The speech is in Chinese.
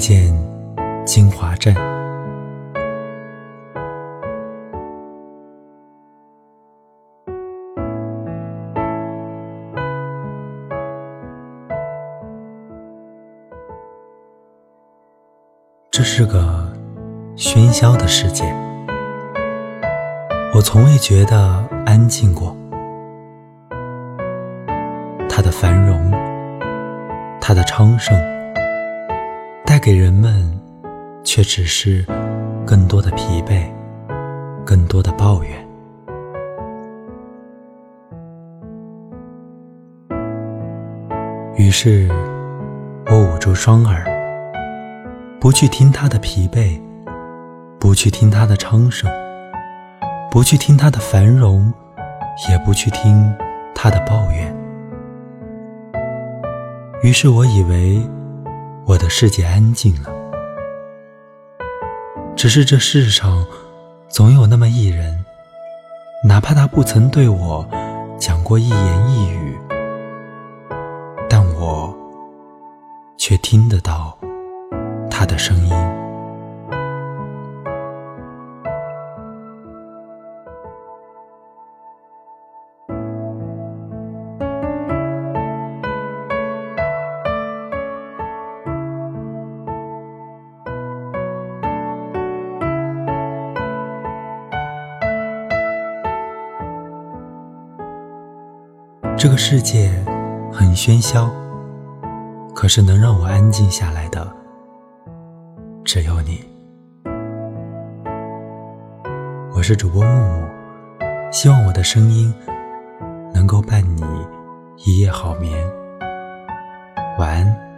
见金华镇。这是个喧嚣的世界，我从未觉得安静过。它的繁荣，它的昌盛，带给人们却只是更多的疲惫，更多的抱怨。于是，我捂住双耳。不去听他的疲惫，不去听他的昌盛，不去听他的繁荣，也不去听他的抱怨。于是我以为我的世界安静了，只是这世上总有那么一人，哪怕他不曾对我讲过一言一语，但我却听得到。他的声音。这个世界很喧嚣，可是能让我安静下来的。只有你，我是主播木木，希望我的声音能够伴你一夜好眠，晚安。